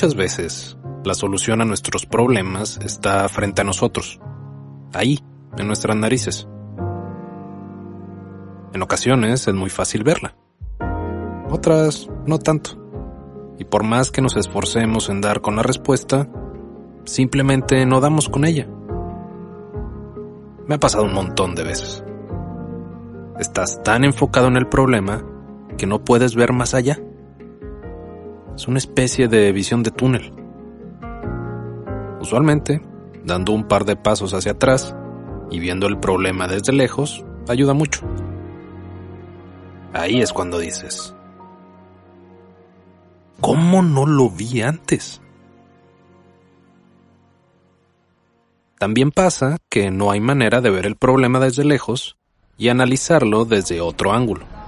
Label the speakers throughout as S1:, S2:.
S1: Muchas veces, la solución a nuestros problemas está frente a nosotros, ahí, en nuestras narices. En ocasiones es muy fácil verla, otras no tanto. Y por más que nos esforcemos en dar con la respuesta, simplemente no damos con ella. Me ha pasado un montón de veces. Estás tan enfocado en el problema que no puedes ver más allá. Es una especie de visión de túnel. Usualmente, dando un par de pasos hacia atrás y viendo el problema desde lejos, ayuda mucho. Ahí es cuando dices, ¿cómo no lo vi antes? También pasa que no hay manera de ver el problema desde lejos y analizarlo desde otro ángulo.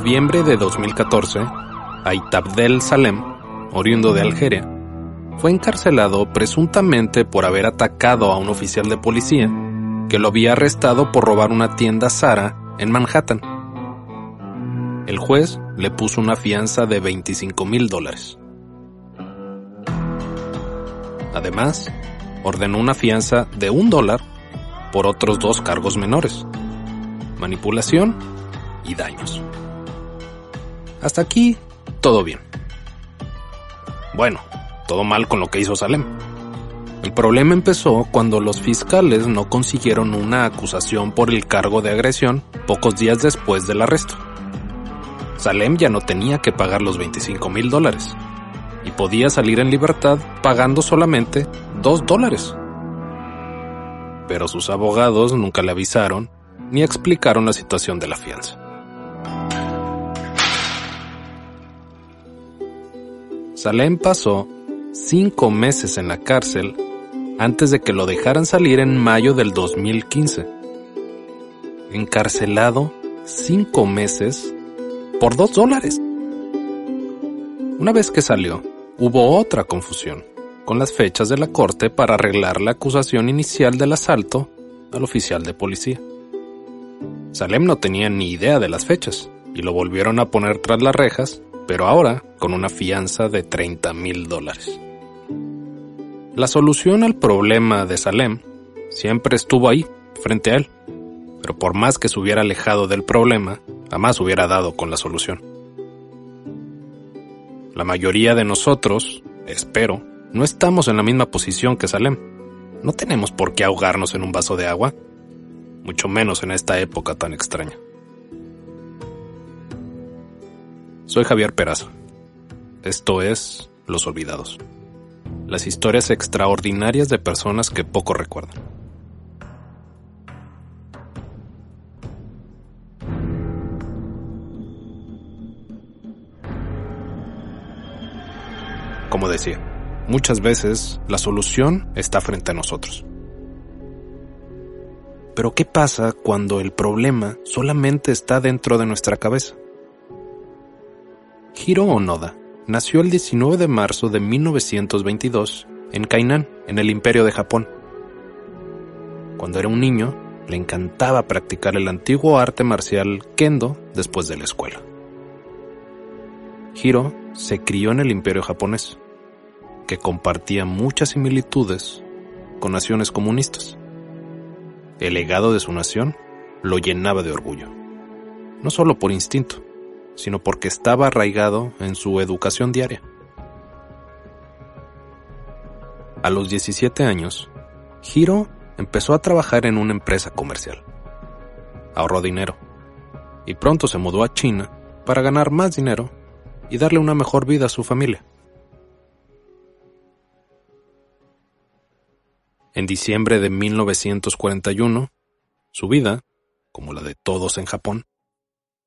S1: Noviembre de 2014, Aitabdel Salem, oriundo de Algeria, fue encarcelado presuntamente por haber atacado a un oficial de policía que lo había arrestado por robar una tienda Zara en Manhattan. El juez le puso una fianza de 25 mil dólares. Además, ordenó una fianza de un dólar por otros dos cargos menores, manipulación y daños. Hasta aquí, todo bien. Bueno, todo mal con lo que hizo Salem. El problema empezó cuando los fiscales no consiguieron una acusación por el cargo de agresión pocos días después del arresto. Salem ya no tenía que pagar los 25 mil dólares y podía salir en libertad pagando solamente 2 dólares. Pero sus abogados nunca le avisaron ni explicaron la situación de la fianza. Salem pasó cinco meses en la cárcel antes de que lo dejaran salir en mayo del 2015. Encarcelado cinco meses por dos dólares. Una vez que salió, hubo otra confusión con las fechas de la corte para arreglar la acusación inicial del asalto al oficial de policía. Salem no tenía ni idea de las fechas y lo volvieron a poner tras las rejas, pero ahora con una fianza de 30 mil dólares. La solución al problema de Salem siempre estuvo ahí, frente a él, pero por más que se hubiera alejado del problema, jamás hubiera dado con la solución. La mayoría de nosotros, espero, no estamos en la misma posición que Salem. No tenemos por qué ahogarnos en un vaso de agua, mucho menos en esta época tan extraña. Soy Javier Peraza. Esto es Los Olvidados. Las historias extraordinarias de personas que poco recuerdan. Como decía, muchas veces la solución está frente a nosotros. Pero ¿qué pasa cuando el problema solamente está dentro de nuestra cabeza? Hiro Onoda nació el 19 de marzo de 1922 en Kainan, en el Imperio de Japón. Cuando era un niño, le encantaba practicar el antiguo arte marcial kendo después de la escuela. Hiro se crió en el Imperio japonés, que compartía muchas similitudes con naciones comunistas. El legado de su nación lo llenaba de orgullo. no solo por instinto, sino porque estaba arraigado en su educación diaria. A los 17 años, Hiro empezó a trabajar en una empresa comercial. Ahorró dinero y pronto se mudó a China para ganar más dinero y darle una mejor vida a su familia. En diciembre de 1941, su vida, como la de todos en Japón,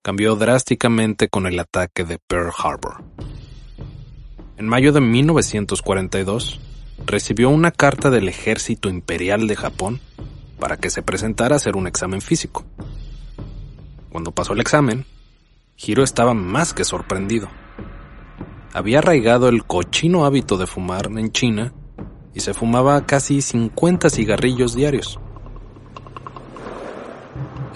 S1: cambió drásticamente con el ataque de Pearl Harbor. En mayo de 1942, recibió una carta del ejército imperial de Japón para que se presentara a hacer un examen físico. Cuando pasó el examen, Hiro estaba más que sorprendido. Había arraigado el cochino hábito de fumar en China y se fumaba casi 50 cigarrillos diarios.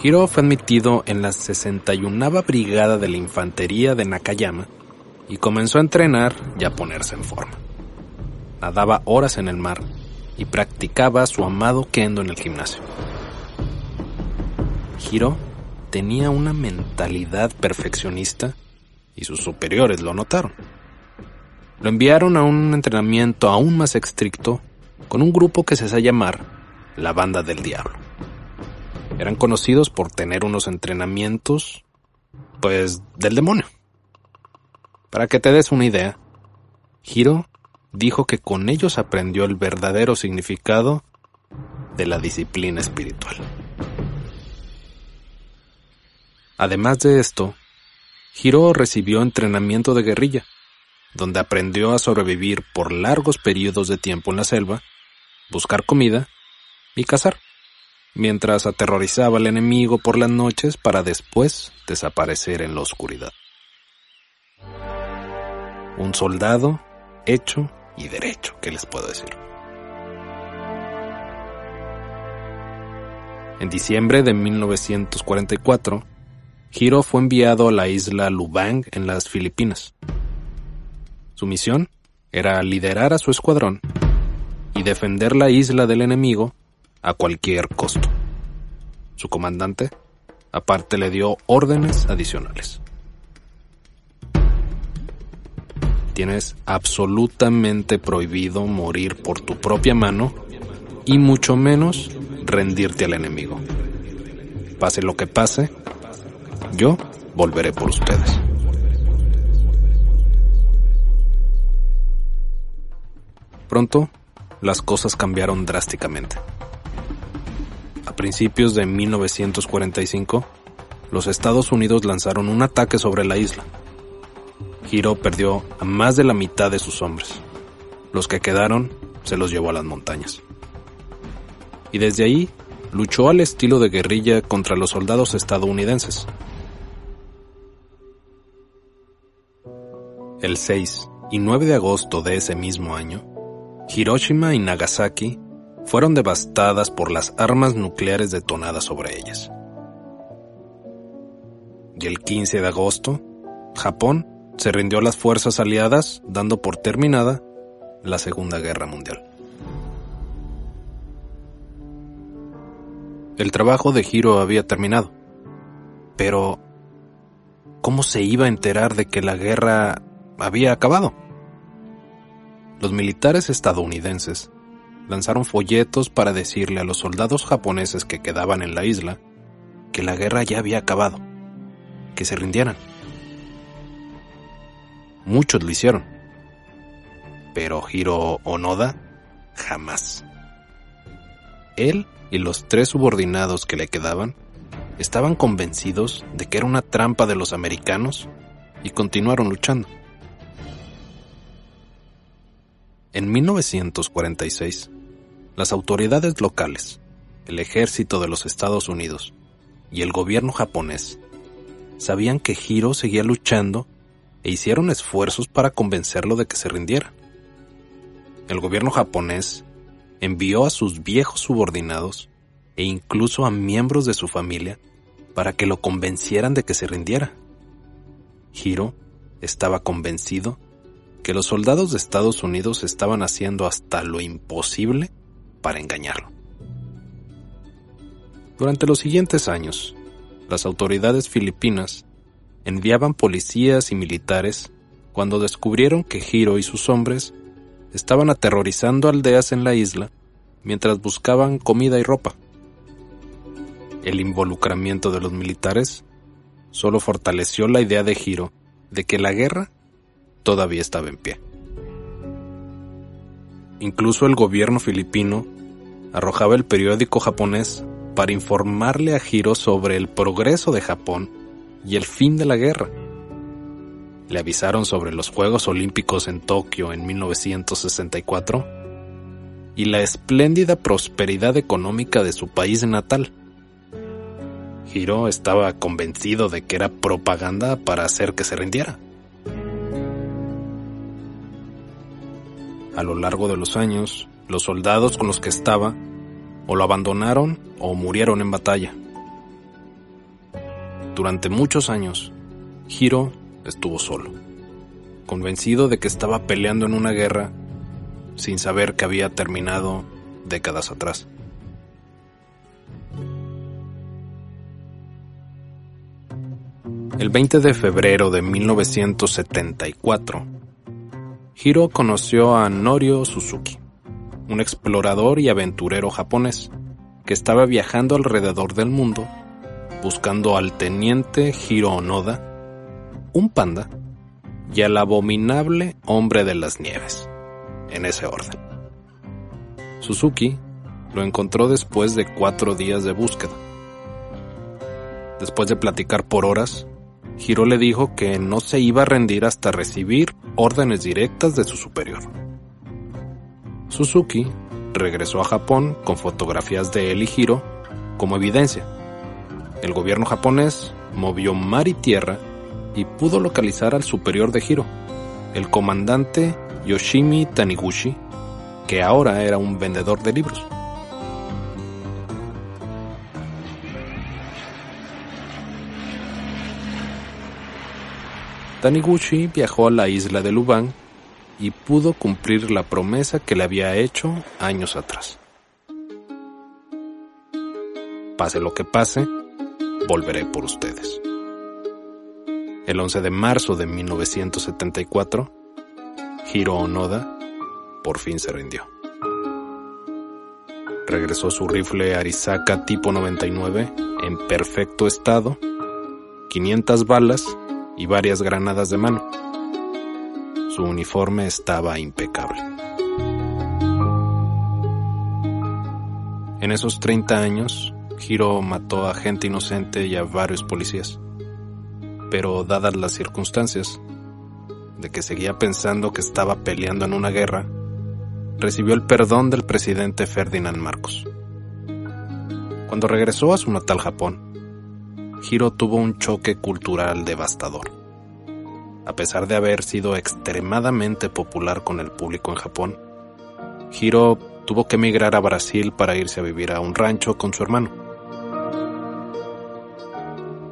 S1: Hiro fue admitido en la 61 Brigada de la Infantería de Nakayama y comenzó a entrenar y a ponerse en forma. Nadaba horas en el mar y practicaba su amado kendo en el gimnasio. Hiro tenía una mentalidad perfeccionista y sus superiores lo notaron. Lo enviaron a un entrenamiento aún más estricto con un grupo que se hace llamar la Banda del Diablo. Eran conocidos por tener unos entrenamientos, pues, del demonio. Para que te des una idea, Hiro dijo que con ellos aprendió el verdadero significado de la disciplina espiritual. Además de esto, Hiro recibió entrenamiento de guerrilla donde aprendió a sobrevivir por largos periodos de tiempo en la selva, buscar comida y cazar, mientras aterrorizaba al enemigo por las noches para después desaparecer en la oscuridad. Un soldado hecho y derecho, ¿qué les puedo decir? En diciembre de 1944, Hiro fue enviado a la isla Lubang en las Filipinas, su misión era liderar a su escuadrón y defender la isla del enemigo a cualquier costo. Su comandante, aparte, le dio órdenes adicionales. Tienes absolutamente prohibido morir por tu propia mano y mucho menos rendirte al enemigo. Pase lo que pase, yo volveré por ustedes. Pronto, las cosas cambiaron drásticamente. Principios de 1945, los Estados Unidos lanzaron un ataque sobre la isla. Hiro perdió a más de la mitad de sus hombres. Los que quedaron se los llevó a las montañas. Y desde ahí luchó al estilo de guerrilla contra los soldados estadounidenses. El 6 y 9 de agosto de ese mismo año, Hiroshima y Nagasaki fueron devastadas por las armas nucleares detonadas sobre ellas. Y el 15 de agosto, Japón se rindió a las fuerzas aliadas dando por terminada la Segunda Guerra Mundial. El trabajo de Hiro había terminado, pero ¿cómo se iba a enterar de que la guerra había acabado? los militares estadounidenses lanzaron folletos para decirle a los soldados japoneses que quedaban en la isla que la guerra ya había acabado, que se rindieran. Muchos lo hicieron, pero Hiro Onoda jamás. Él y los tres subordinados que le quedaban estaban convencidos de que era una trampa de los americanos y continuaron luchando. En 1946, las autoridades locales, el ejército de los Estados Unidos y el gobierno japonés sabían que Hiro seguía luchando e hicieron esfuerzos para convencerlo de que se rindiera. El gobierno japonés envió a sus viejos subordinados e incluso a miembros de su familia para que lo convencieran de que se rindiera. Hiro estaba convencido que los soldados de Estados Unidos estaban haciendo hasta lo imposible para engañarlo. Durante los siguientes años, las autoridades filipinas enviaban policías y militares cuando descubrieron que Hiro y sus hombres estaban aterrorizando aldeas en la isla mientras buscaban comida y ropa. El involucramiento de los militares solo fortaleció la idea de Hiro de que la guerra todavía estaba en pie. Incluso el gobierno filipino arrojaba el periódico japonés para informarle a Hiro sobre el progreso de Japón y el fin de la guerra. Le avisaron sobre los Juegos Olímpicos en Tokio en 1964 y la espléndida prosperidad económica de su país natal. Hiro estaba convencido de que era propaganda para hacer que se rindiera. A lo largo de los años, los soldados con los que estaba o lo abandonaron o murieron en batalla. Durante muchos años, Hiro estuvo solo, convencido de que estaba peleando en una guerra sin saber que había terminado décadas atrás. El 20 de febrero de 1974, Hiro conoció a Norio Suzuki, un explorador y aventurero japonés que estaba viajando alrededor del mundo buscando al teniente Hiro Onoda, un panda y al abominable hombre de las nieves, en ese orden. Suzuki lo encontró después de cuatro días de búsqueda. Después de platicar por horas, Hiro le dijo que no se iba a rendir hasta recibir órdenes directas de su superior. Suzuki regresó a Japón con fotografías de él Hiro como evidencia. El gobierno japonés movió mar y tierra y pudo localizar al superior de Hiro, el comandante Yoshimi Taniguchi, que ahora era un vendedor de libros. Taniguchi viajó a la isla de Lubang y pudo cumplir la promesa que le había hecho años atrás. Pase lo que pase, volveré por ustedes. El 11 de marzo de 1974, Hiro Onoda por fin se rindió. Regresó su rifle Arisaka tipo 99 en perfecto estado, 500 balas y varias granadas de mano. Su uniforme estaba impecable. En esos 30 años, Hiro mató a gente inocente y a varios policías. Pero dadas las circunstancias, de que seguía pensando que estaba peleando en una guerra, recibió el perdón del presidente Ferdinand Marcos. Cuando regresó a su natal Japón, Hiro tuvo un choque cultural devastador a pesar de haber sido extremadamente popular con el público en Japón, Hiro tuvo que emigrar a Brasil para irse a vivir a un rancho con su hermano.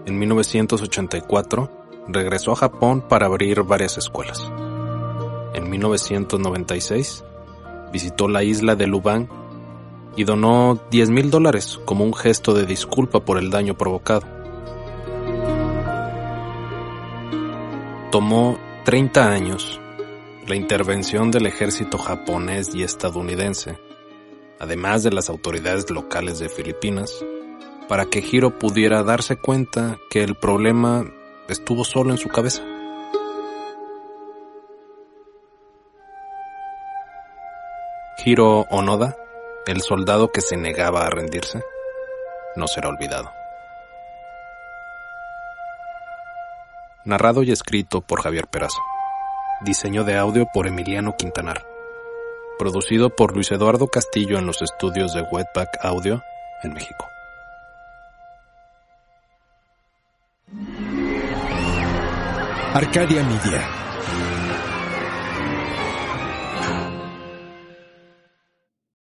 S1: En 1984 regresó a Japón para abrir varias escuelas. En 1996 visitó la isla de Lubang y donó 10 mil dólares como un gesto de disculpa por el daño provocado. Tomó 30 años la intervención del ejército japonés y estadounidense, además de las autoridades locales de Filipinas, para que Hiro pudiera darse cuenta que el problema estuvo solo en su cabeza. Hiro Onoda, el soldado que se negaba a rendirse, no será olvidado. Narrado y escrito por Javier Perazo. Diseño de audio por Emiliano Quintanar. Producido por Luis Eduardo Castillo en los estudios de Wetback Audio en México.
S2: Arcadia Media.